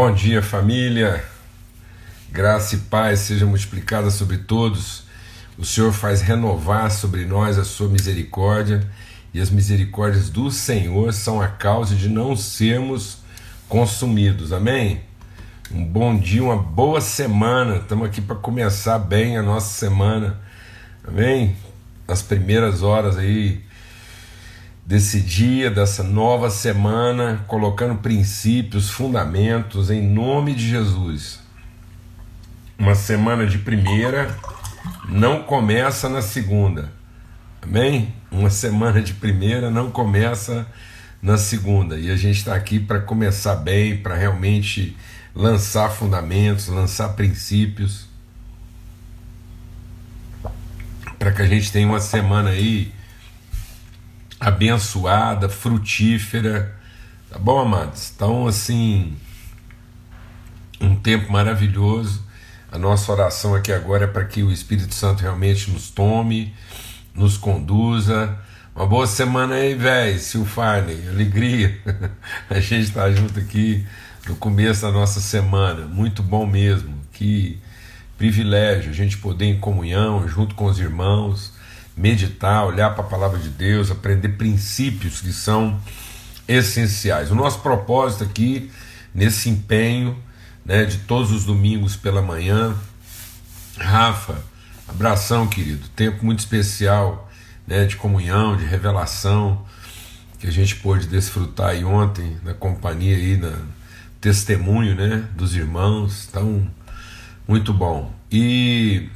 Bom dia, família. Graça e paz seja multiplicada sobre todos. O Senhor faz renovar sobre nós a sua misericórdia, e as misericórdias do Senhor são a causa de não sermos consumidos. Amém? Um bom dia, uma boa semana. Estamos aqui para começar bem a nossa semana. Amém? As primeiras horas aí desse dia, dessa nova semana, colocando princípios, fundamentos em nome de Jesus. Uma semana de primeira não começa na segunda. Amém? Uma semana de primeira não começa na segunda. E a gente está aqui para começar bem, para realmente lançar fundamentos, lançar princípios. Para que a gente tenha uma semana aí abençoada, frutífera. Tá bom, amados? Então, assim, um tempo maravilhoso. A nossa oração aqui agora é para que o Espírito Santo realmente nos tome, meditar, olhar para a palavra de Deus, aprender princípios que são essenciais. O nosso propósito aqui, nesse empenho né, de todos os domingos pela manhã, Rafa, abração, querido, tempo muito especial né, de comunhão, de revelação, que a gente pôde desfrutar aí ontem na companhia aí, na testemunho né, dos irmãos, então, muito bom. E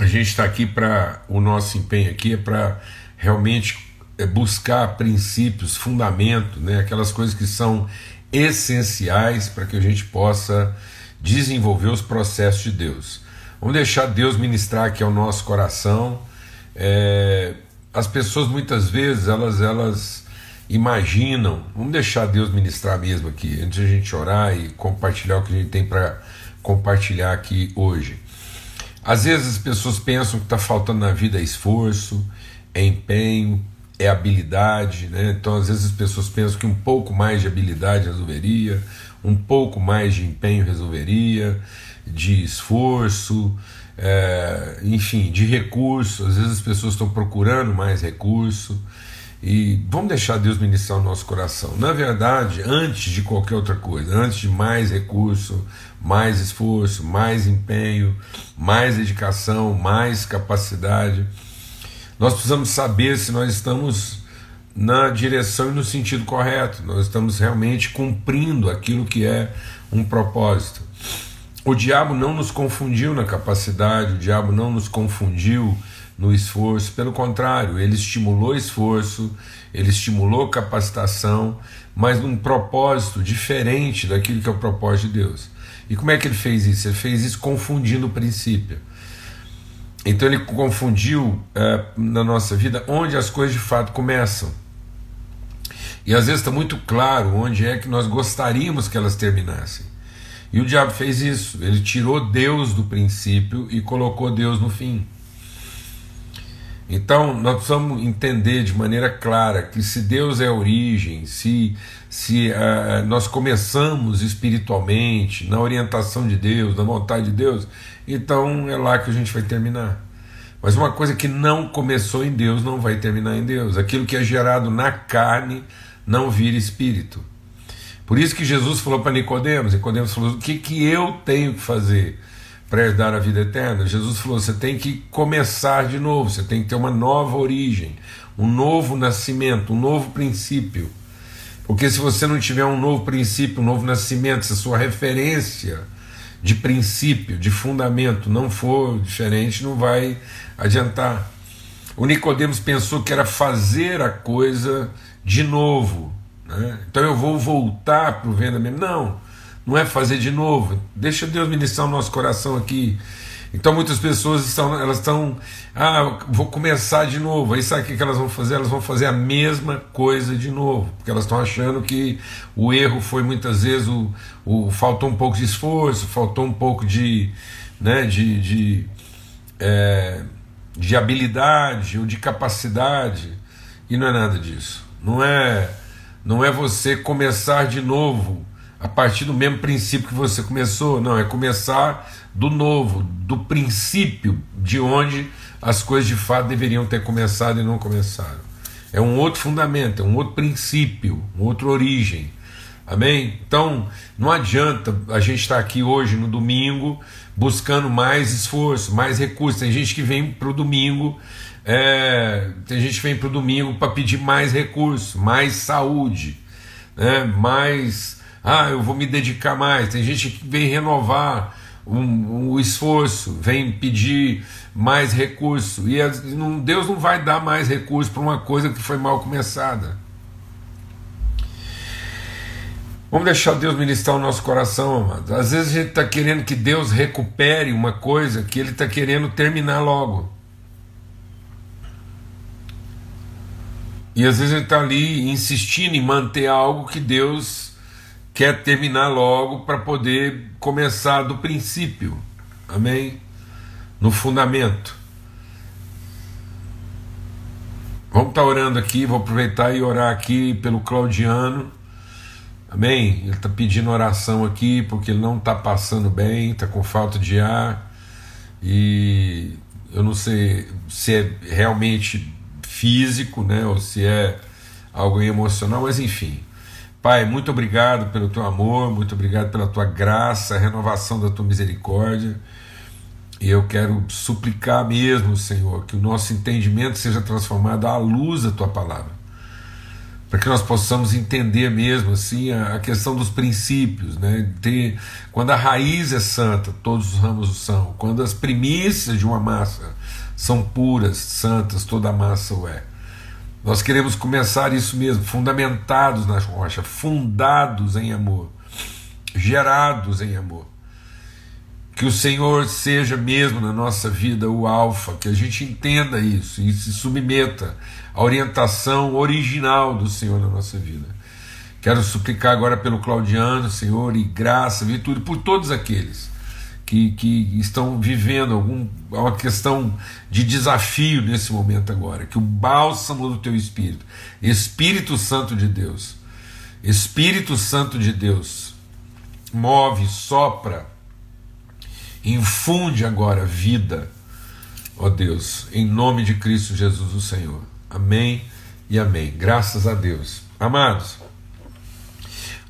a gente está aqui para o nosso empenho aqui é para realmente é, buscar princípios, fundamentos, né, aquelas coisas que são essenciais para que a gente possa desenvolver os processos de Deus. Vamos deixar Deus ministrar aqui ao nosso coração. É, as pessoas muitas vezes elas elas imaginam. Vamos deixar Deus ministrar mesmo aqui antes de a gente orar e compartilhar o que a gente tem para compartilhar aqui hoje. Às vezes as pessoas pensam que está faltando na vida é esforço, é empenho, é habilidade, né? Então às vezes as pessoas pensam que um pouco mais de habilidade resolveria, um pouco mais de empenho resolveria, de esforço, é, enfim, de recurso. Às vezes as pessoas estão procurando mais recurso. E vamos deixar Deus ministrar o nosso coração. Na verdade, antes de qualquer outra coisa, antes de mais recurso, mais esforço, mais empenho, mais dedicação, mais capacidade, nós precisamos saber se nós estamos na direção e no sentido correto, nós estamos realmente cumprindo aquilo que é um propósito. O diabo não nos confundiu na capacidade, o diabo não nos confundiu no esforço, pelo contrário, ele estimulou esforço, ele estimulou capacitação, mas num propósito diferente daquilo que é o propósito de Deus. E como é que ele fez isso? Ele fez isso confundindo o princípio. Então ele confundiu é, na nossa vida onde as coisas de fato começam. E às vezes está muito claro onde é que nós gostaríamos que elas terminassem. E o diabo fez isso. Ele tirou Deus do princípio e colocou Deus no fim. Então, nós precisamos entender de maneira clara que se Deus é a origem, se, se uh, nós começamos espiritualmente, na orientação de Deus, na vontade de Deus, então é lá que a gente vai terminar. Mas uma coisa que não começou em Deus não vai terminar em Deus. Aquilo que é gerado na carne não vira espírito. Por isso que Jesus falou para Nicodemos, Nicodemos falou: "O que que eu tenho que fazer?" Para herdar a vida eterna. Jesus falou: você tem que começar de novo, você tem que ter uma nova origem, um novo nascimento, um novo princípio. Porque se você não tiver um novo princípio, um novo nascimento, se a sua referência de princípio, de fundamento não for diferente, não vai adiantar. O Nicodemos pensou que era fazer a coisa de novo. Né? Então eu vou voltar para o venda mesmo. Não não é fazer de novo. Deixa Deus ministrar o nosso coração aqui. Então muitas pessoas estão, elas estão, ah, vou começar de novo. Aí sabe o que elas vão fazer? Elas vão fazer a mesma coisa de novo, porque elas estão achando que o erro foi muitas vezes o, o faltou um pouco de esforço, faltou um pouco de, né, de, de, é, de habilidade ou de capacidade e não é nada disso. Não é, não é você começar de novo a partir do mesmo princípio que você começou. Não, é começar do novo, do princípio de onde as coisas de fato deveriam ter começado e não começaram. É um outro fundamento, é um outro princípio, uma outra origem. Amém? Então, não adianta a gente estar aqui hoje no domingo buscando mais esforço, mais recursos. Tem gente que vem para o domingo, é, tem gente que vem para o domingo para pedir mais recursos, mais saúde, né? mais ah, eu vou me dedicar mais. Tem gente que vem renovar o um, um esforço, vem pedir mais recurso. E Deus não vai dar mais recurso para uma coisa que foi mal começada. Vamos deixar Deus ministrar o nosso coração, amados. Às vezes a gente está querendo que Deus recupere uma coisa que Ele está querendo terminar logo. E às vezes a gente está ali insistindo em manter algo que Deus quer terminar logo para poder começar do princípio, amém? No fundamento. Vamos estar tá orando aqui, vou aproveitar e orar aqui pelo Claudiano, amém? Ele está pedindo oração aqui porque ele não está passando bem, está com falta de ar e eu não sei se é realmente físico, né, ou se é algo emocional, mas enfim. Pai, muito obrigado pelo teu amor, muito obrigado pela tua graça, a renovação da tua misericórdia. E eu quero suplicar mesmo, Senhor, que o nosso entendimento seja transformado à luz da tua palavra. Para que nós possamos entender mesmo assim a, questão dos princípios, né? Ter, quando a raiz é santa, todos os ramos são. Quando as primícias de uma massa são puras, santas, toda a massa o é. Nós queremos começar isso mesmo, fundamentados na rocha, fundados em amor, gerados em amor. Que o Senhor seja mesmo na nossa vida o Alfa, que a gente entenda isso e se submeta à orientação original do Senhor na nossa vida. Quero suplicar agora pelo Claudiano, Senhor, e graça, virtude, por todos aqueles que, que estão vivendo algum, uma questão de desafio nesse momento agora. Que o bálsamo do teu Espírito, Espírito Santo de Deus, Espírito Santo de Deus, move, sopra, infunde agora vida, ó Deus, em nome de Cristo Jesus, o Senhor. Amém e amém. Graças a Deus. Amados,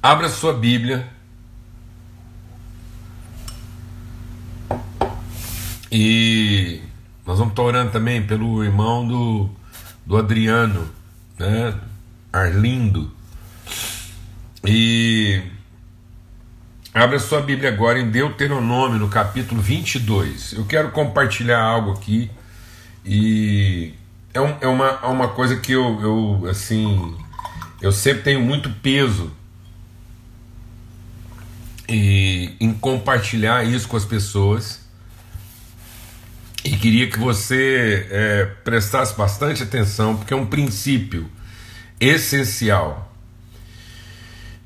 abra sua Bíblia E nós vamos estar orando também pelo irmão do, do Adriano, né? Arlindo. E abre a sua Bíblia agora em Deuteronômio, no capítulo 22. Eu quero compartilhar algo aqui e é, um, é, uma, é uma coisa que eu, eu, assim, eu sempre tenho muito peso e, em compartilhar isso com as pessoas e queria que você é, prestasse bastante atenção, porque é um princípio essencial.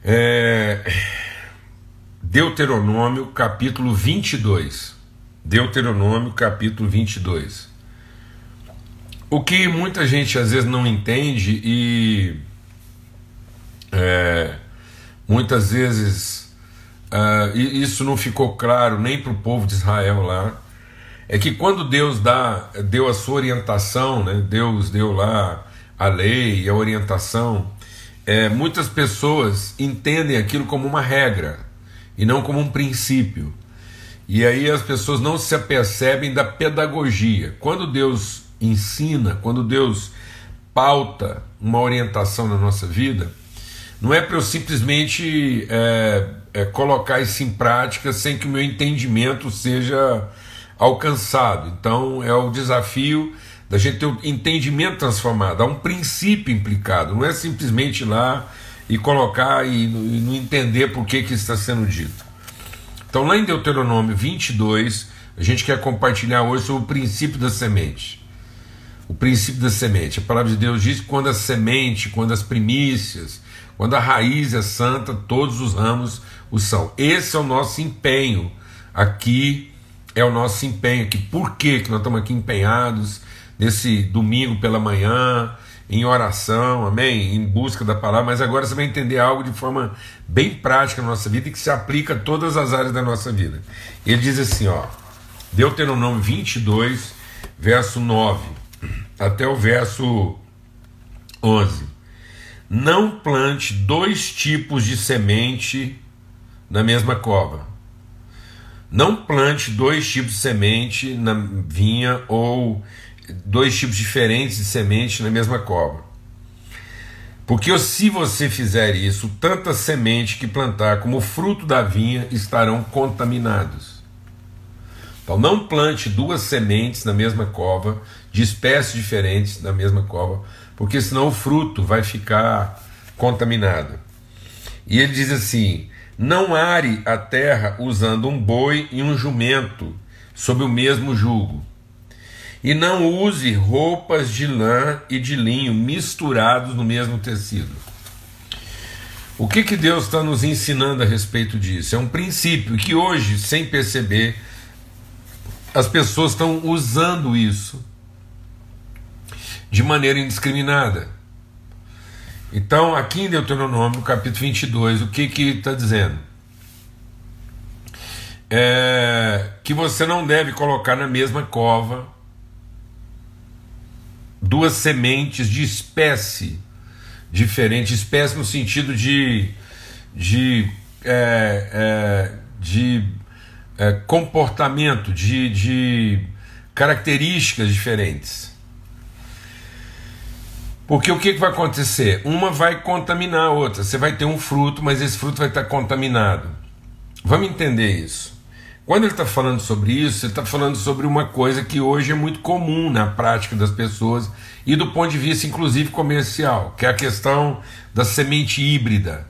É, Deuteronômio capítulo 22. Deuteronômio capítulo 22. O que muita gente às vezes não entende e é, muitas vezes uh, isso não ficou claro nem para o povo de Israel lá é que quando Deus dá, deu a sua orientação, né, Deus deu lá a lei a orientação, é, muitas pessoas entendem aquilo como uma regra e não como um princípio. E aí as pessoas não se apercebem da pedagogia. Quando Deus ensina, quando Deus pauta uma orientação na nossa vida, não é para eu simplesmente é, é, colocar isso em prática sem que o meu entendimento seja alcançado. Então é o desafio da gente ter um entendimento transformado, há um princípio implicado, não é simplesmente lá e colocar e, e não entender por que, que está sendo dito. Então, lá em Deuteronômio 22, a gente quer compartilhar hoje sobre o princípio da semente. O princípio da semente. A palavra de Deus diz que quando a semente, quando as primícias, quando a raiz é santa, todos os ramos o são. Esse é o nosso empenho aqui é o nosso empenho aqui. Por que, que nós estamos aqui empenhados nesse domingo pela manhã em oração, amém? Em busca da palavra, mas agora você vai entender algo de forma bem prática na nossa vida e que se aplica a todas as áreas da nossa vida. Ele diz assim, ó, Deuteronômio 22, verso 9, até o verso 11. Não plante dois tipos de semente na mesma cova. Não plante dois tipos de semente na vinha ou dois tipos diferentes de semente na mesma cova. Porque se você fizer isso, tanto a semente que plantar como o fruto da vinha estarão contaminados. Então não plante duas sementes na mesma cova, de espécies diferentes na mesma cova, porque senão o fruto vai ficar contaminado. E ele diz assim: não are a terra usando um boi e um jumento sob o mesmo jugo e não use roupas de lã e de linho misturados no mesmo tecido. O que, que Deus está nos ensinando a respeito disso? É um princípio que hoje, sem perceber, as pessoas estão usando isso de maneira indiscriminada. Então, aqui em Deuteronômio, capítulo 22, o que que está dizendo? É que você não deve colocar na mesma cova duas sementes de espécie diferente, espécie no sentido de, de, é, é, de é, comportamento, de, de características diferentes. Porque o que, que vai acontecer? Uma vai contaminar a outra. Você vai ter um fruto, mas esse fruto vai estar contaminado. Vamos entender isso. Quando ele está falando sobre isso, ele está falando sobre uma coisa que hoje é muito comum na prática das pessoas e do ponto de vista, inclusive, comercial, que é a questão da semente híbrida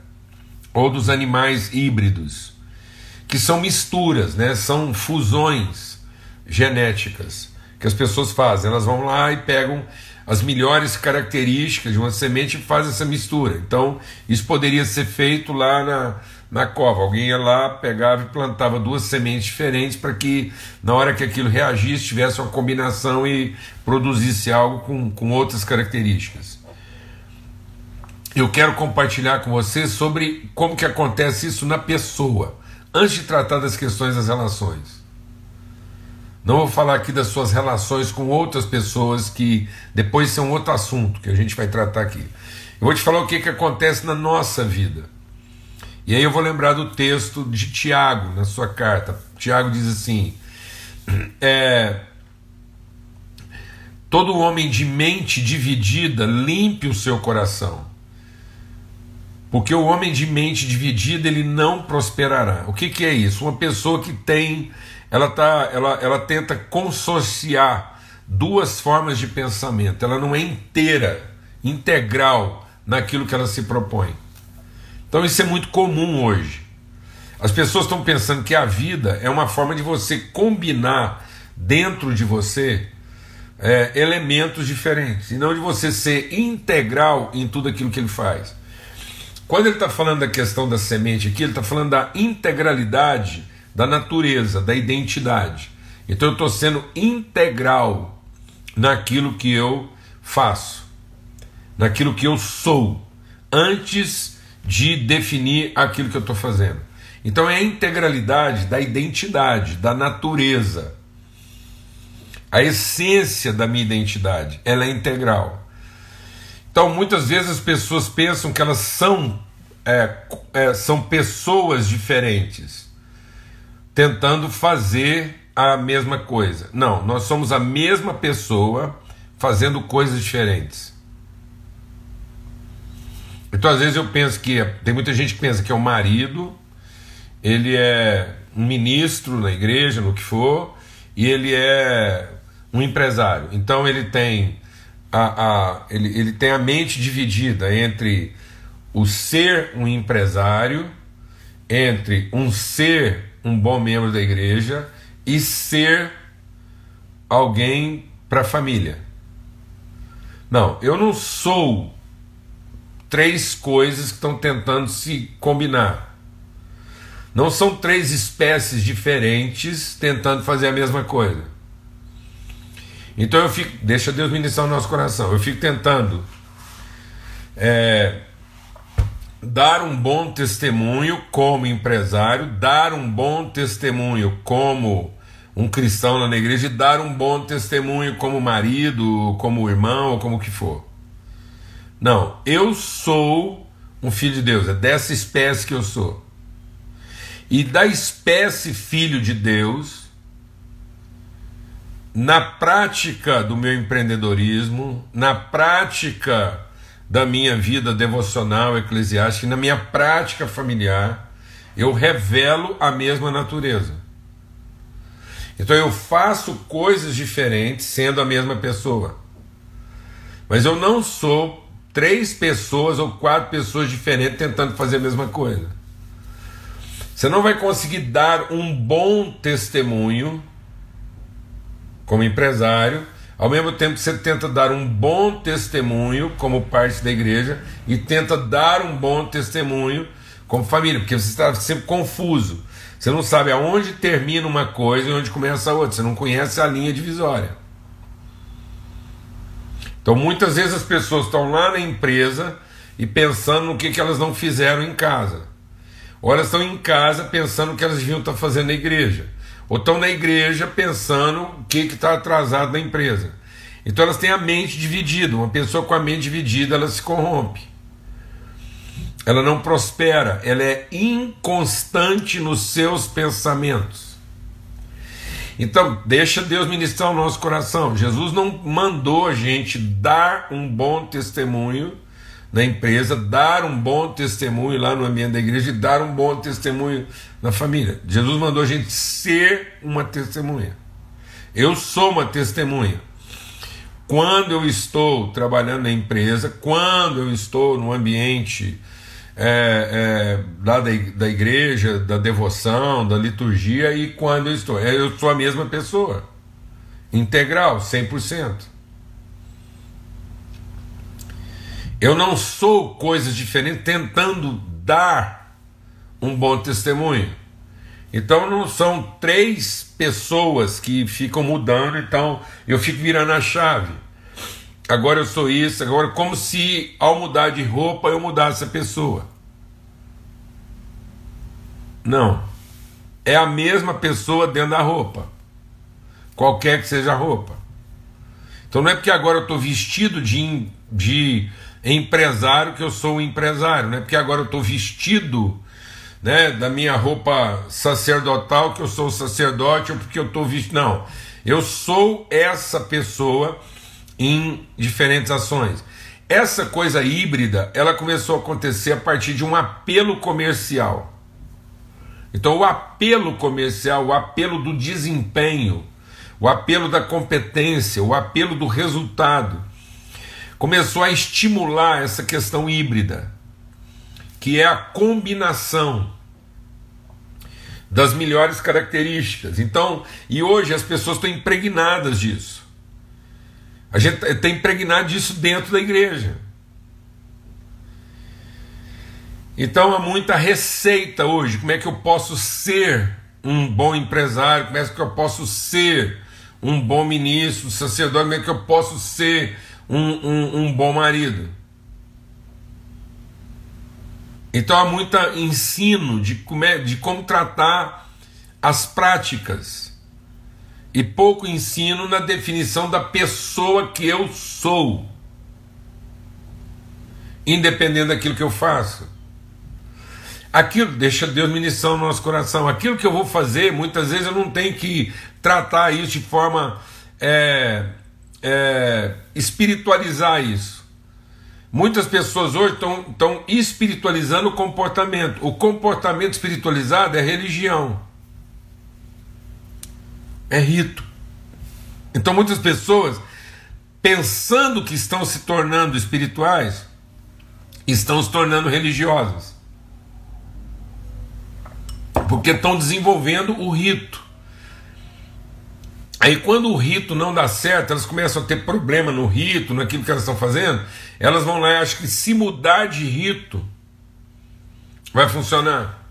ou dos animais híbridos, que são misturas, né? são fusões genéticas que as pessoas fazem. Elas vão lá e pegam as melhores características de uma semente e fazem essa mistura. Então, isso poderia ser feito lá na na cova. Alguém ia lá, pegava e plantava duas sementes diferentes para que, na hora que aquilo reagisse, tivesse uma combinação e produzisse algo com, com outras características. Eu quero compartilhar com você sobre como que acontece isso na pessoa, antes de tratar das questões das relações. Não vou falar aqui das suas relações com outras pessoas que depois são outro assunto que a gente vai tratar aqui. Eu vou te falar o que, que acontece na nossa vida. E aí eu vou lembrar do texto de Tiago, na sua carta. Tiago diz assim: é, Todo homem de mente dividida limpe o seu coração. Porque o homem de mente dividida ele não prosperará. O que, que é isso? Uma pessoa que tem, ela, tá, ela, ela tenta consorciar duas formas de pensamento. Ela não é inteira, integral naquilo que ela se propõe. Então isso é muito comum hoje. As pessoas estão pensando que a vida é uma forma de você combinar dentro de você é, elementos diferentes, e não de você ser integral em tudo aquilo que ele faz. Quando ele está falando da questão da semente aqui, ele está falando da integralidade da natureza, da identidade. Então eu estou sendo integral naquilo que eu faço, naquilo que eu sou, antes de definir aquilo que eu estou fazendo. Então é a integralidade da identidade, da natureza. A essência da minha identidade, ela é integral. Então muitas vezes as pessoas pensam que elas são, é, é, são pessoas diferentes, tentando fazer a mesma coisa. Não, nós somos a mesma pessoa fazendo coisas diferentes. Então, às vezes, eu penso que tem muita gente que pensa que é o marido, ele é um ministro na igreja, no que for, e ele é um empresário. Então, ele tem a, a, ele, ele tem a mente dividida entre o ser um empresário, entre um ser um bom membro da igreja e ser alguém para a família. Não, eu não sou três coisas que estão tentando se combinar. Não são três espécies diferentes tentando fazer a mesma coisa. Então eu fico, deixa Deus ministrar o nosso coração. Eu fico tentando é, dar um bom testemunho como empresário, dar um bom testemunho como um cristão lá na igreja e dar um bom testemunho como marido, como irmão, como que for. Não, eu sou um filho de Deus, é dessa espécie que eu sou. E da espécie filho de Deus, na prática do meu empreendedorismo, na prática da minha vida devocional eclesiástica, na minha prática familiar, eu revelo a mesma natureza. Então eu faço coisas diferentes sendo a mesma pessoa. Mas eu não sou três pessoas ou quatro pessoas diferentes tentando fazer a mesma coisa. Você não vai conseguir dar um bom testemunho como empresário, ao mesmo tempo você tenta dar um bom testemunho como parte da igreja e tenta dar um bom testemunho como família, porque você está sempre confuso. Você não sabe aonde termina uma coisa e onde começa a outra. Você não conhece a linha divisória. Então muitas vezes as pessoas estão lá na empresa e pensando no que, que elas não fizeram em casa. Ou elas estão em casa pensando o que elas deviam estar fazendo na igreja. Ou estão na igreja pensando o que está atrasado na empresa. Então elas têm a mente dividida. Uma pessoa com a mente dividida ela se corrompe ela não prospera, ela é inconstante nos seus pensamentos. Então, deixa Deus ministrar o nosso coração. Jesus não mandou a gente dar um bom testemunho na empresa, dar um bom testemunho lá no ambiente da igreja e dar um bom testemunho na família. Jesus mandou a gente ser uma testemunha. Eu sou uma testemunha. Quando eu estou trabalhando na empresa, quando eu estou no ambiente é, é, da, da igreja, da devoção, da liturgia, e quando eu estou. É, eu sou a mesma pessoa, integral, 100%. Eu não sou coisas diferentes tentando dar um bom testemunho. Então não são três pessoas que ficam mudando, então eu fico virando a chave agora eu sou isso, agora como se ao mudar de roupa eu mudasse a pessoa. Não. É a mesma pessoa dentro da roupa. Qualquer que seja a roupa. Então não é porque agora eu estou vestido de, de empresário que eu sou um empresário. Não é porque agora eu estou vestido né, da minha roupa sacerdotal que eu sou sacerdote ou porque eu estou vestido. Não. Eu sou essa pessoa em diferentes ações. Essa coisa híbrida, ela começou a acontecer a partir de um apelo comercial. Então, o apelo comercial, o apelo do desempenho, o apelo da competência, o apelo do resultado, começou a estimular essa questão híbrida, que é a combinação das melhores características. Então, e hoje as pessoas estão impregnadas disso. A gente está impregnado disso dentro da igreja. Então há muita receita hoje. Como é que eu posso ser um bom empresário? Como é que eu posso ser um bom ministro, sacerdote? Como é que eu posso ser um, um, um bom marido? Então há muito ensino de como, é, de como tratar as práticas e pouco ensino na definição da pessoa que eu sou, independente daquilo que eu faço. Aquilo, deixa Deus ministrar no nosso coração. Aquilo que eu vou fazer, muitas vezes eu não tenho que tratar isso de forma é, é, espiritualizar isso. Muitas pessoas hoje estão espiritualizando o comportamento. O comportamento espiritualizado é religião é rito. Então muitas pessoas, pensando que estão se tornando espirituais, estão se tornando religiosas. Porque estão desenvolvendo o rito. Aí quando o rito não dá certo, elas começam a ter problema no rito, naquilo que elas estão fazendo, elas vão lá e acham que se mudar de rito vai funcionar.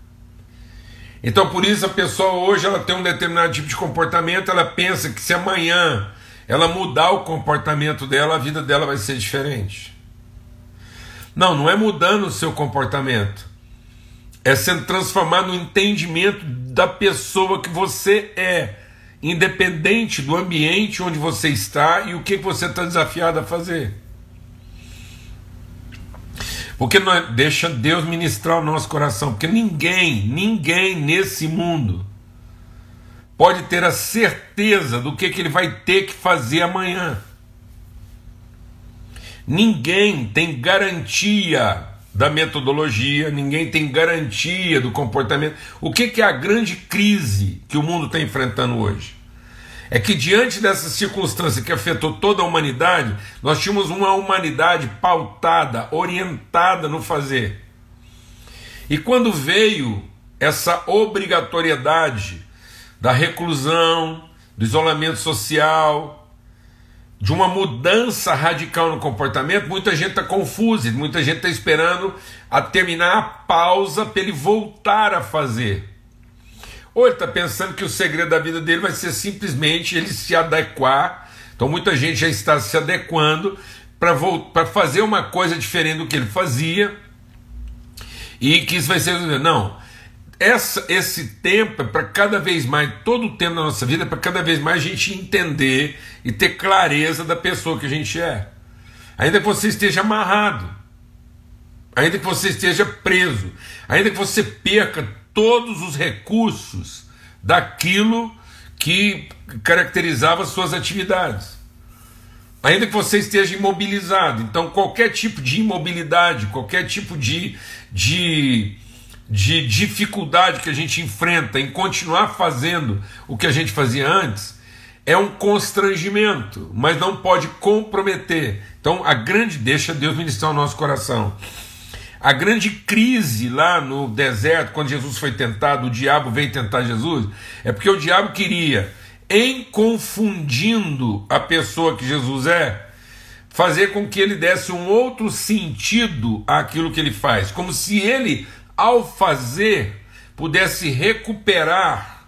Então por isso a pessoa hoje ela tem um determinado tipo de comportamento, ela pensa que se amanhã ela mudar o comportamento dela, a vida dela vai ser diferente. Não, não é mudando o seu comportamento. É sendo transformado no entendimento da pessoa que você é, independente do ambiente onde você está e o que você está desafiado a fazer. Porque deixa Deus ministrar o nosso coração, porque ninguém, ninguém nesse mundo pode ter a certeza do que, que ele vai ter que fazer amanhã. Ninguém tem garantia da metodologia, ninguém tem garantia do comportamento. O que, que é a grande crise que o mundo está enfrentando hoje? É que diante dessa circunstância que afetou toda a humanidade, nós tínhamos uma humanidade pautada, orientada no fazer. E quando veio essa obrigatoriedade da reclusão, do isolamento social, de uma mudança radical no comportamento, muita gente está confusa, muita gente está esperando a terminar a pausa para ele voltar a fazer. Ou ele está pensando que o segredo da vida dele vai ser simplesmente ele se adequar. Então muita gente já está se adequando para fazer uma coisa diferente do que ele fazia. E que isso vai ser. Não, essa, esse tempo é para cada vez mais, todo o tempo da nossa vida, é para cada vez mais a gente entender e ter clareza da pessoa que a gente é. Ainda que você esteja amarrado, ainda que você esteja preso, ainda que você perca todos os recursos daquilo que caracterizava suas atividades. Ainda que você esteja imobilizado. Então, qualquer tipo de imobilidade, qualquer tipo de, de de dificuldade que a gente enfrenta em continuar fazendo o que a gente fazia antes, é um constrangimento, mas não pode comprometer. Então, a grande, deixa Deus ministrar o nosso coração. A grande crise lá no deserto, quando Jesus foi tentado, o diabo veio tentar Jesus, é porque o diabo queria, em confundindo a pessoa que Jesus é, fazer com que ele desse um outro sentido àquilo que ele faz, como se ele ao fazer, pudesse recuperar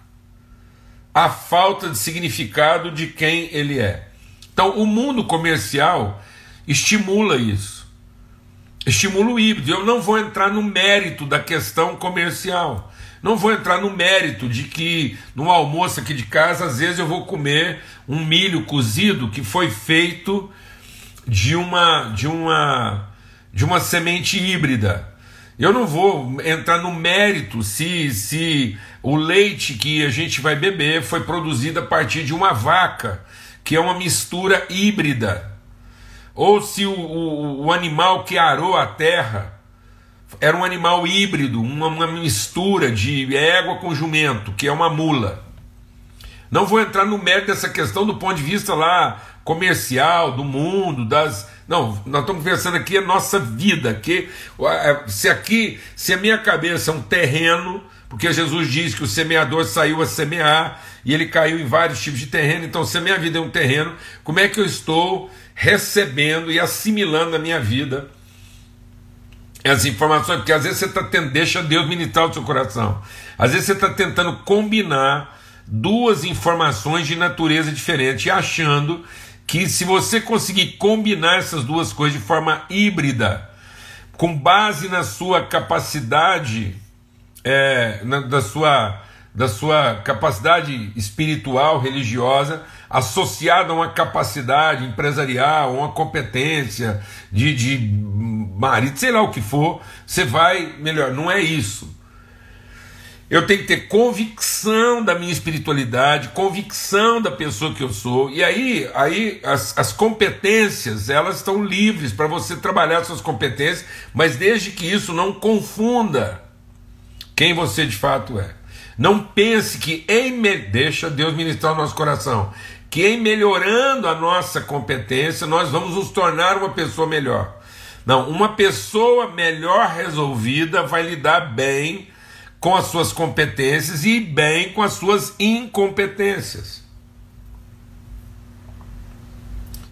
a falta de significado de quem ele é. Então, o mundo comercial estimula isso, estimula o híbrido. Eu não vou entrar no mérito da questão comercial. Não vou entrar no mérito de que no almoço aqui de casa, às vezes eu vou comer um milho cozido que foi feito de uma de uma de uma semente híbrida. Eu não vou entrar no mérito se, se o leite que a gente vai beber foi produzido a partir de uma vaca, que é uma mistura híbrida, ou se o, o, o animal que arou a terra era um animal híbrido, uma, uma mistura de égua com jumento, que é uma mula. Não vou entrar no mérito dessa questão do ponto de vista lá comercial, do mundo, das não, nós estamos pensando aqui a nossa vida, que se aqui, se a minha cabeça é um terreno, porque Jesus diz que o semeador saiu a semear e ele caiu em vários tipos de terreno, então se a minha vida é um terreno, como é que eu estou recebendo e assimilando a minha vida as informações? Porque às vezes você está tendo, deixa Deus ministrar o seu coração, às vezes você está tentando combinar duas informações de natureza diferente, achando que se você conseguir combinar essas duas coisas de forma híbrida, com base na sua capacidade, é, na, da, sua, da sua capacidade espiritual, religiosa, associada a uma capacidade empresarial, uma competência de, de marido, sei lá o que for, você vai melhor. Não é isso. Eu tenho que ter convicção da minha espiritualidade, convicção da pessoa que eu sou. E aí, aí as, as competências, elas estão livres para você trabalhar suas competências, mas desde que isso não confunda quem você de fato é. Não pense que em deixa Deus ministrar o nosso coração, que em melhorando a nossa competência nós vamos nos tornar uma pessoa melhor. Não, uma pessoa melhor resolvida vai lidar bem com as suas competências e bem com as suas incompetências.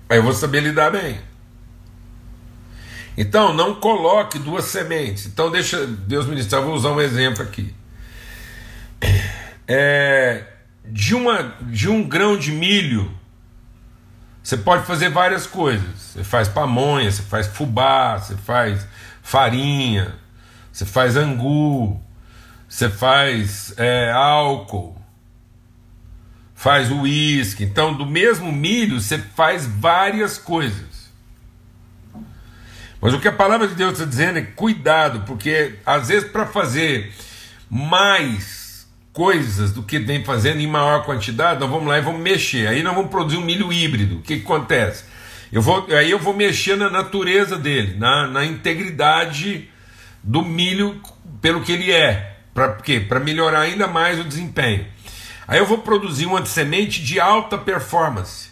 Aí eu vou saber lidar bem. Então, não coloque duas sementes. Então, deixa Deus ministrar. Vou usar um exemplo aqui. É, de, uma, de um grão de milho, Você pode fazer várias coisas. Você faz pamonha, você faz fubá, você faz farinha, você faz angu, você faz é, álcool, faz uísque. Então, do mesmo milho, você faz várias coisas. Mas o que a palavra de Deus está dizendo é cuidado, porque às vezes para fazer mais coisas do que vem fazendo em maior quantidade, nós vamos lá e vamos mexer. Aí nós vamos produzir um milho híbrido. O que, que acontece? Eu vou, aí eu vou mexer na natureza dele, na, na integridade do milho pelo que ele é. Para quê? Para melhorar ainda mais o desempenho. Aí eu vou produzir uma semente de alta performance.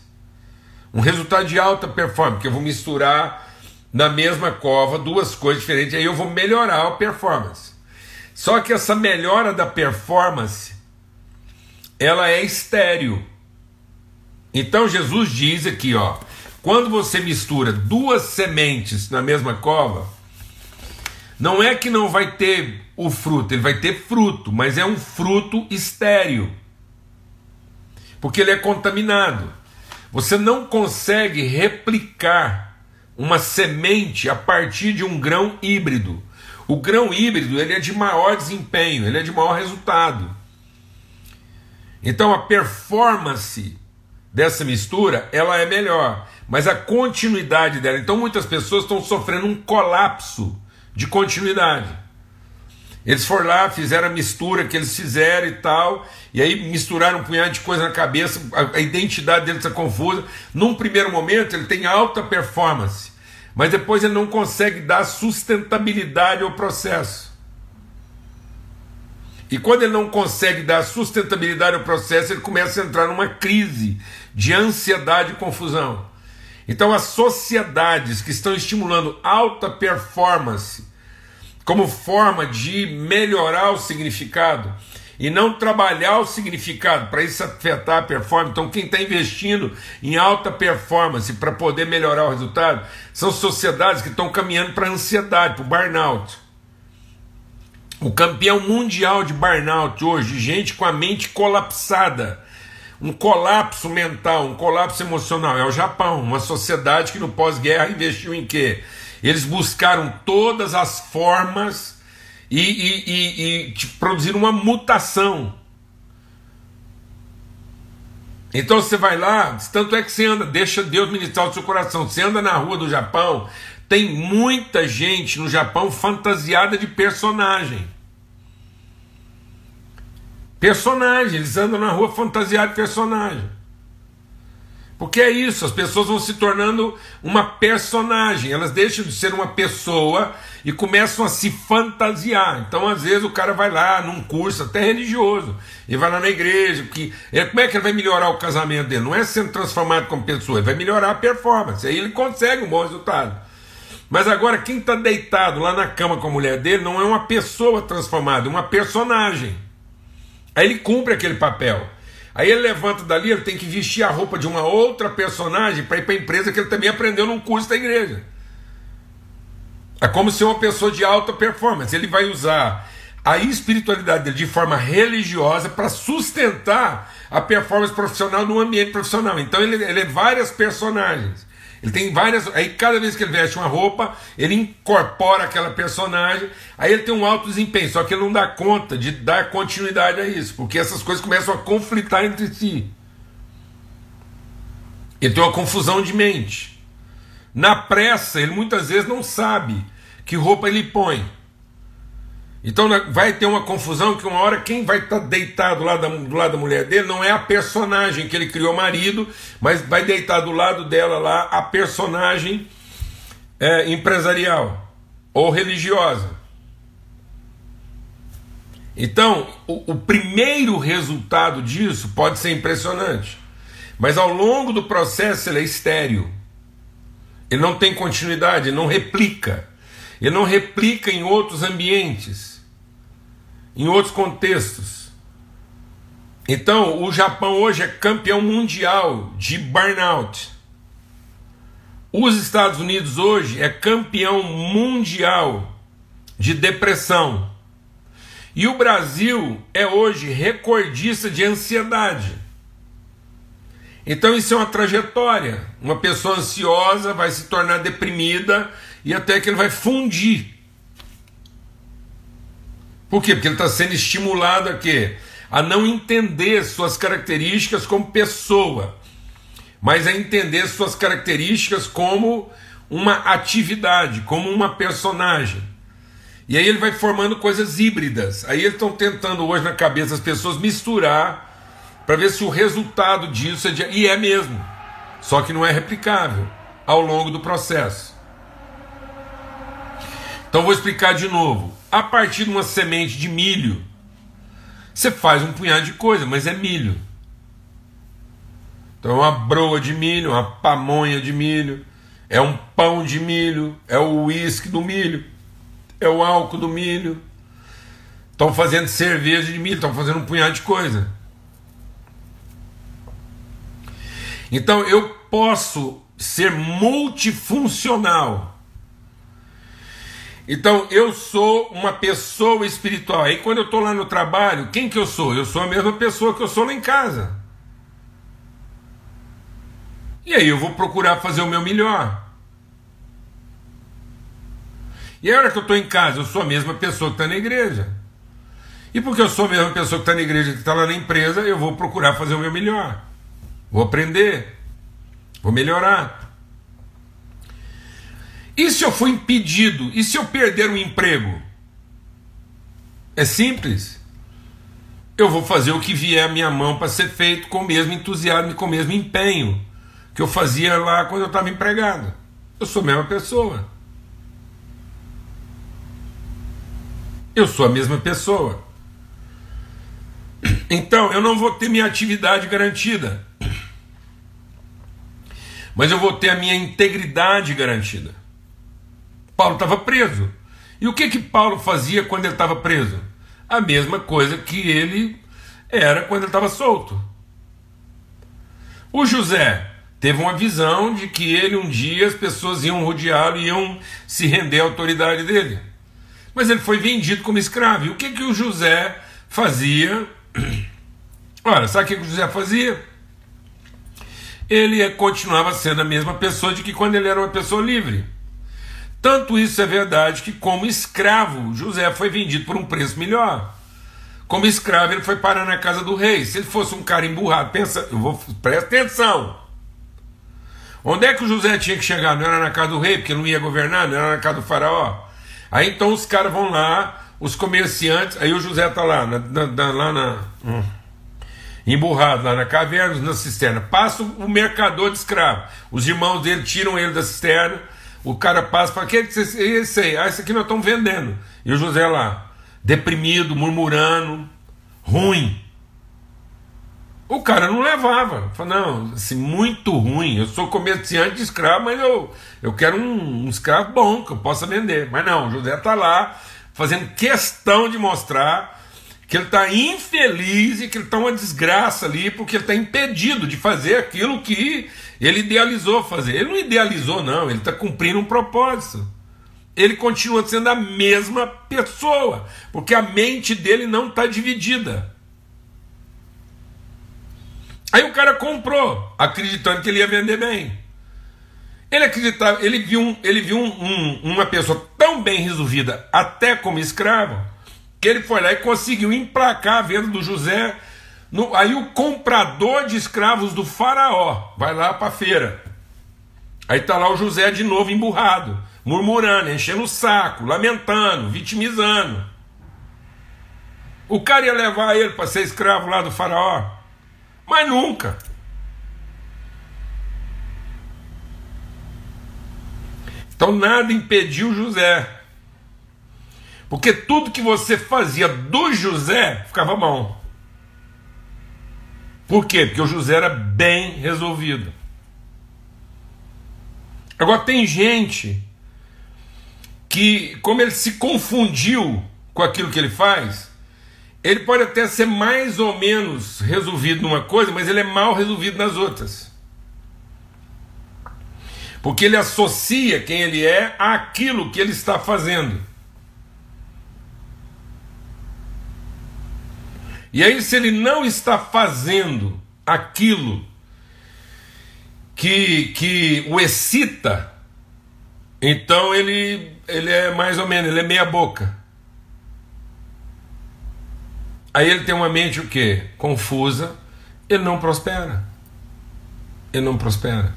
Um resultado de alta performance, que eu vou misturar na mesma cova duas coisas diferentes, aí eu vou melhorar a performance. Só que essa melhora da performance, ela é estéreo. Então Jesus diz aqui, ó, quando você mistura duas sementes na mesma cova, não é que não vai ter o fruto, ele vai ter fruto, mas é um fruto estéreo. Porque ele é contaminado. Você não consegue replicar uma semente a partir de um grão híbrido. O grão híbrido ele é de maior desempenho, ele é de maior resultado. Então a performance dessa mistura ela é melhor, mas a continuidade dela. Então muitas pessoas estão sofrendo um colapso de continuidade. Eles foram lá, fizeram a mistura que eles fizeram e tal, e aí misturaram um punhado de coisa na cabeça, a, identidade deles está confusa. Num primeiro momento ele tem alta performance, mas depois ele não consegue dar sustentabilidade ao processo. E quando ele não consegue dar sustentabilidade ao processo, ele começa a entrar numa crise de ansiedade e confusão. Então, as sociedades que estão estimulando alta performance como forma de melhorar o significado, e não trabalhar o significado para isso afetar a performance. Então, quem está investindo em alta performance para poder melhorar o resultado são sociedades que estão caminhando para a ansiedade, para o burnout. O campeão mundial de burnout hoje, gente com a mente colapsada, um colapso mental, um colapso emocional, é o Japão, uma sociedade que no pós-guerra investiu em quê? Eles buscaram todas as formas e, e, e, e produzir uma mutação. Então você vai lá, tanto é que você anda, deixa Deus ministrar o seu coração. Você anda na rua do Japão, tem muita gente no Japão fantasiada de personagem. Personagem, eles andam na rua fantasiados de personagem. Porque é isso, as pessoas vão se tornando uma personagem, elas deixam de ser uma pessoa e começam a se fantasiar. Então, às vezes, o cara vai lá num curso até religioso, e vai lá na igreja, que ele, como é que ele vai melhorar o casamento dele? Não é sendo transformado como pessoa, ele vai melhorar a performance, aí ele consegue um bom resultado. Mas agora, quem está deitado lá na cama com a mulher dele não é uma pessoa transformada, é uma personagem. Aí ele cumpre aquele papel. Aí ele levanta dali, ele tem que vestir a roupa de uma outra personagem para ir para a empresa que ele também aprendeu num curso da igreja. É como se uma pessoa de alta performance, ele vai usar a espiritualidade dele de forma religiosa para sustentar a performance profissional no ambiente profissional. Então ele, ele é várias personagens. Ele tem várias. Aí cada vez que ele veste uma roupa, ele incorpora aquela personagem. Aí ele tem um alto desempenho. Só que ele não dá conta de dar continuidade a isso, porque essas coisas começam a conflitar entre si. Ele tem uma confusão de mente. Na pressa, ele muitas vezes não sabe que roupa ele põe. Então vai ter uma confusão que uma hora quem vai estar tá deitado da, do lado da mulher dele não é a personagem que ele criou marido, mas vai deitar do lado dela lá a personagem é, empresarial ou religiosa. Então, o, o primeiro resultado disso pode ser impressionante, mas ao longo do processo ele é estéreo, ele não tem continuidade, ele não replica. Ele não replica em outros ambientes, em outros contextos. Então, o Japão hoje é campeão mundial de burnout. Os Estados Unidos hoje é campeão mundial de depressão. E o Brasil é hoje recordista de ansiedade. Então isso é uma trajetória. Uma pessoa ansiosa vai se tornar deprimida e até que ele vai fundir. Por quê? Porque ele está sendo estimulado a quê? A não entender suas características como pessoa, mas a entender suas características como uma atividade, como uma personagem. E aí ele vai formando coisas híbridas. Aí eles estão tentando hoje na cabeça das pessoas misturar para ver se o resultado disso é de... e é mesmo. Só que não é replicável ao longo do processo. Então vou explicar de novo. A partir de uma semente de milho, você faz um punhado de coisa, mas é milho. Então é uma broa de milho, uma pamonha de milho, é um pão de milho, é o uísque do milho, é o álcool do milho. Estão fazendo cerveja de milho, estão fazendo um punhado de coisa. Então eu posso ser multifuncional. Então eu sou uma pessoa espiritual. Aí quando eu estou lá no trabalho, quem que eu sou? Eu sou a mesma pessoa que eu sou lá em casa. E aí eu vou procurar fazer o meu melhor. E a hora que eu estou em casa, eu sou a mesma pessoa que está na igreja. E porque eu sou a mesma pessoa que está na igreja que está lá na empresa, eu vou procurar fazer o meu melhor. Vou aprender. Vou melhorar. E se eu for impedido? E se eu perder um emprego? É simples. Eu vou fazer o que vier à minha mão para ser feito com o mesmo entusiasmo e com o mesmo empenho que eu fazia lá quando eu estava empregado. Eu sou a mesma pessoa. Eu sou a mesma pessoa. Então, eu não vou ter minha atividade garantida. Mas eu vou ter a minha integridade garantida. Paulo estava preso. E o que que Paulo fazia quando ele estava preso? A mesma coisa que ele era quando ele estava solto. O José teve uma visão de que ele um dia as pessoas iam rodeá-lo e iam se render à autoridade dele. Mas ele foi vendido como escravo. E o que, que o José fazia? Ora, sabe o que, que o José fazia? Ele continuava sendo a mesma pessoa de que quando ele era uma pessoa livre. Tanto isso é verdade que, como escravo, José foi vendido por um preço melhor. Como escravo, ele foi parar na casa do rei. Se ele fosse um cara emburrado, pensa, eu vou, presta atenção. Onde é que o José tinha que chegar? Não era na casa do rei, porque não ia governar, não era na casa do faraó. Aí então os caras vão lá, os comerciantes, aí o José tá lá, na, na, lá na. Hum, emburrado lá na caverna, na cisterna. Passa o mercador de escravo. Os irmãos dele tiram ele da cisterna. O cara passa para que esse aí? Ah, esse aqui nós estamos vendendo. E o José lá, deprimido, murmurando, ruim. O cara não levava. Falou, não, assim, muito ruim. Eu sou comerciante de escravo, mas eu, eu quero um, um escravo bom que eu possa vender. Mas não, o José está lá fazendo questão de mostrar que ele está infeliz e que ele está uma desgraça ali, porque ele está impedido de fazer aquilo que ele idealizou fazer. Ele não idealizou, não, ele está cumprindo um propósito. Ele continua sendo a mesma pessoa, porque a mente dele não está dividida. Aí o cara comprou, acreditando que ele ia vender bem. Ele acreditava, ele viu, ele viu um, um, uma pessoa tão bem resolvida, até como escravo, que ele foi lá e conseguiu emplacar a venda do José. No, aí o comprador de escravos do faraó vai lá para a feira. Aí tá lá o José de novo emburrado, murmurando, enchendo o saco, lamentando, vitimizando. O cara ia levar ele para ser escravo lá do faraó. Mas nunca. Então nada impediu José. Porque tudo que você fazia do José ficava bom. Por quê? Porque o José era bem resolvido. Agora tem gente que, como ele se confundiu com aquilo que ele faz, ele pode até ser mais ou menos resolvido numa coisa, mas ele é mal resolvido nas outras. Porque ele associa quem ele é àquilo que ele está fazendo. E aí, se ele não está fazendo aquilo que, que o excita, então ele, ele é mais ou menos, ele é meia boca. Aí ele tem uma mente o quê? Confusa, ele não prospera. Ele não prospera.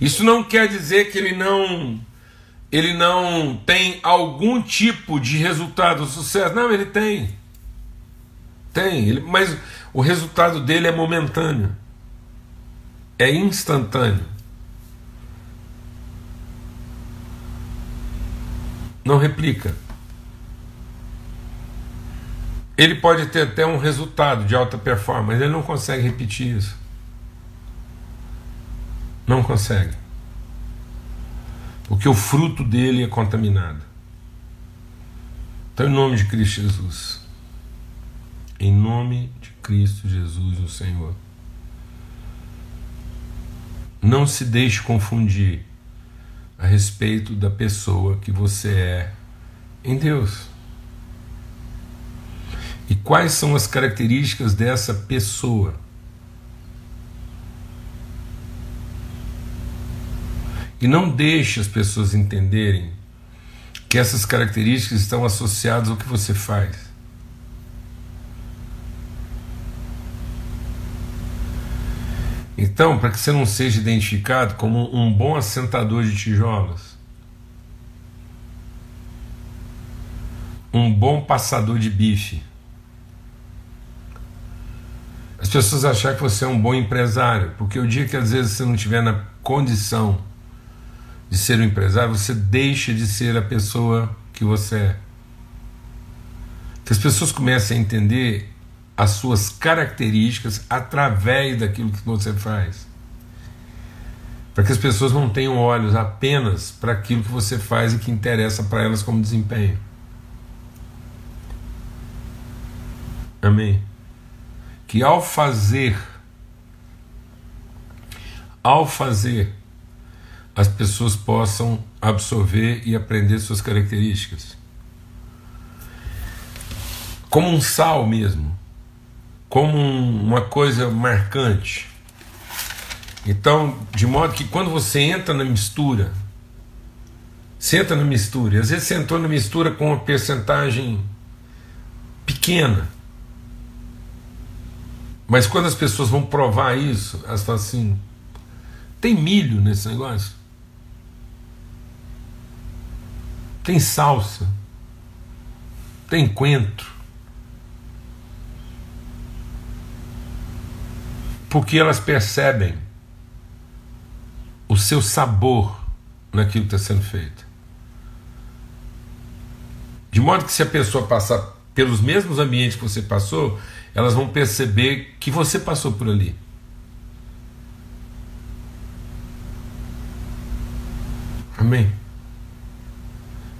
Isso não quer dizer que ele não ele não tem algum tipo de resultado, sucesso. Não, ele tem. Tem, ele, mas o resultado dele é momentâneo. É instantâneo. Não replica. Ele pode ter até um resultado de alta performance, ele não consegue repetir isso. Não consegue. Porque o fruto dele é contaminado. Então, em nome de Cristo Jesus. Em nome de Cristo Jesus, o Senhor. Não se deixe confundir a respeito da pessoa que você é em Deus. E quais são as características dessa pessoa? E não deixe as pessoas entenderem que essas características estão associadas ao que você faz. Então, para que você não seja identificado como um bom assentador de tijolos, um bom passador de bife, as pessoas achar que você é um bom empresário, porque o dia que às vezes você não estiver na condição de ser um empresário, você deixa de ser a pessoa que você é. Que as pessoas comecem a entender as suas características através daquilo que você faz. Para que as pessoas não tenham olhos apenas para aquilo que você faz e que interessa para elas como desempenho. Amém? Que ao fazer, ao fazer, as pessoas possam absorver e aprender suas características. Como um sal mesmo, como um, uma coisa marcante. Então, de modo que quando você entra na mistura, entra na mistura, às vezes você entrou na mistura com uma percentagem pequena. Mas quando as pessoas vão provar isso, elas falam assim: tem milho nesse negócio? tem salsa, tem coentro. Porque elas percebem o seu sabor naquilo que está sendo feito. De modo que se a pessoa passar pelos mesmos ambientes que você passou, elas vão perceber que você passou por ali. Amém?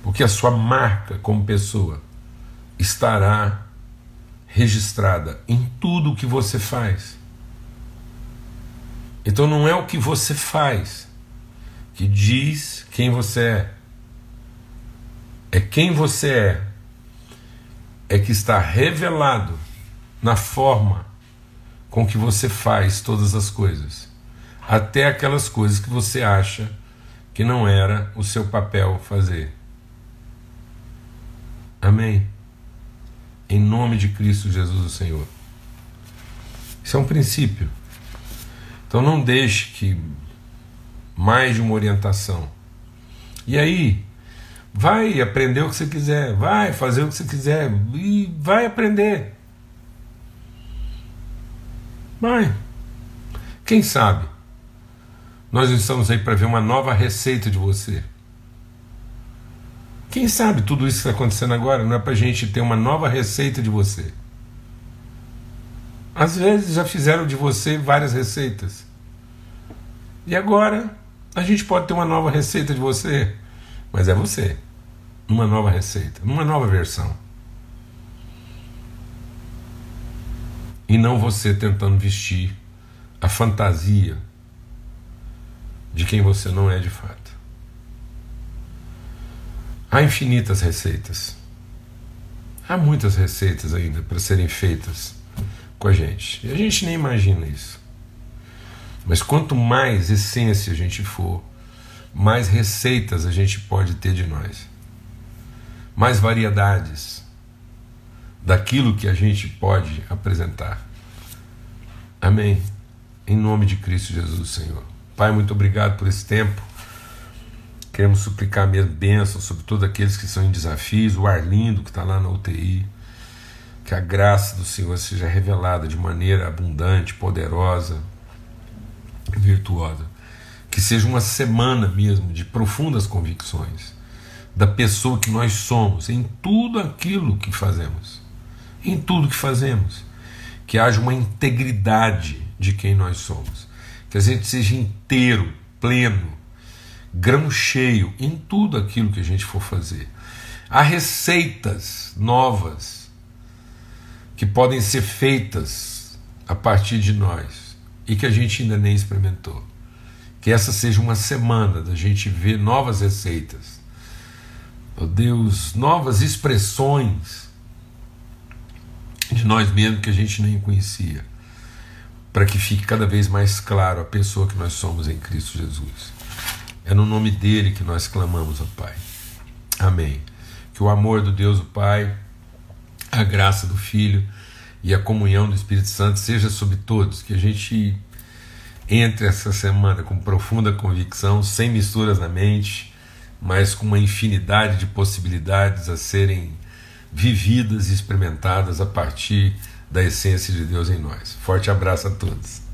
porque a sua marca como pessoa estará registrada em tudo o que você faz. Então não é o que você faz que diz quem você é. É quem você é. É que está revelado na forma com que você faz todas as coisas. Até aquelas coisas que você acha que não era o seu papel fazer. Amém? Em nome de Cristo Jesus, o Senhor. Isso é um princípio. Então não deixe que mais de uma orientação. E aí, vai aprender o que você quiser, vai fazer o que você quiser e vai aprender. Vai. Quem sabe? Nós estamos aí para ver uma nova receita de você. Quem sabe tudo isso que está acontecendo agora não é para a gente ter uma nova receita de você? Às vezes já fizeram de você várias receitas. E agora a gente pode ter uma nova receita de você, mas é você. Uma nova receita, uma nova versão. E não você tentando vestir a fantasia de quem você não é de fato. Há infinitas receitas. Há muitas receitas ainda para serem feitas com a gente. E a gente nem imagina isso. Mas quanto mais essência a gente for, mais receitas a gente pode ter de nós, mais variedades daquilo que a gente pode apresentar. Amém. Em nome de Cristo Jesus, Senhor. Pai, muito obrigado por esse tempo. Queremos suplicar a minha bênção sobre todos aqueles que são em desafios, o Arlindo que está lá na UTI. Que a graça do Senhor seja revelada de maneira abundante, poderosa, virtuosa. Que seja uma semana mesmo de profundas convicções da pessoa que nós somos em tudo aquilo que fazemos. Em tudo que fazemos. Que haja uma integridade de quem nós somos. Que a gente seja inteiro, pleno, grão cheio em tudo aquilo que a gente for fazer. Há receitas novas que podem ser feitas a partir de nós e que a gente ainda nem experimentou. Que essa seja uma semana da gente ver novas receitas. Oh Deus, novas expressões de nós mesmos que a gente nem conhecia, para que fique cada vez mais claro a pessoa que nós somos em Cristo Jesus. É no nome dele que nós clamamos, ó Pai. Amém. Que o amor do Deus, o Pai, a graça do Filho e a comunhão do Espírito Santo seja sobre todos. Que a gente entre essa semana com profunda convicção, sem misturas na mente, mas com uma infinidade de possibilidades a serem vividas e experimentadas a partir da essência de Deus em nós. Forte abraço a todos.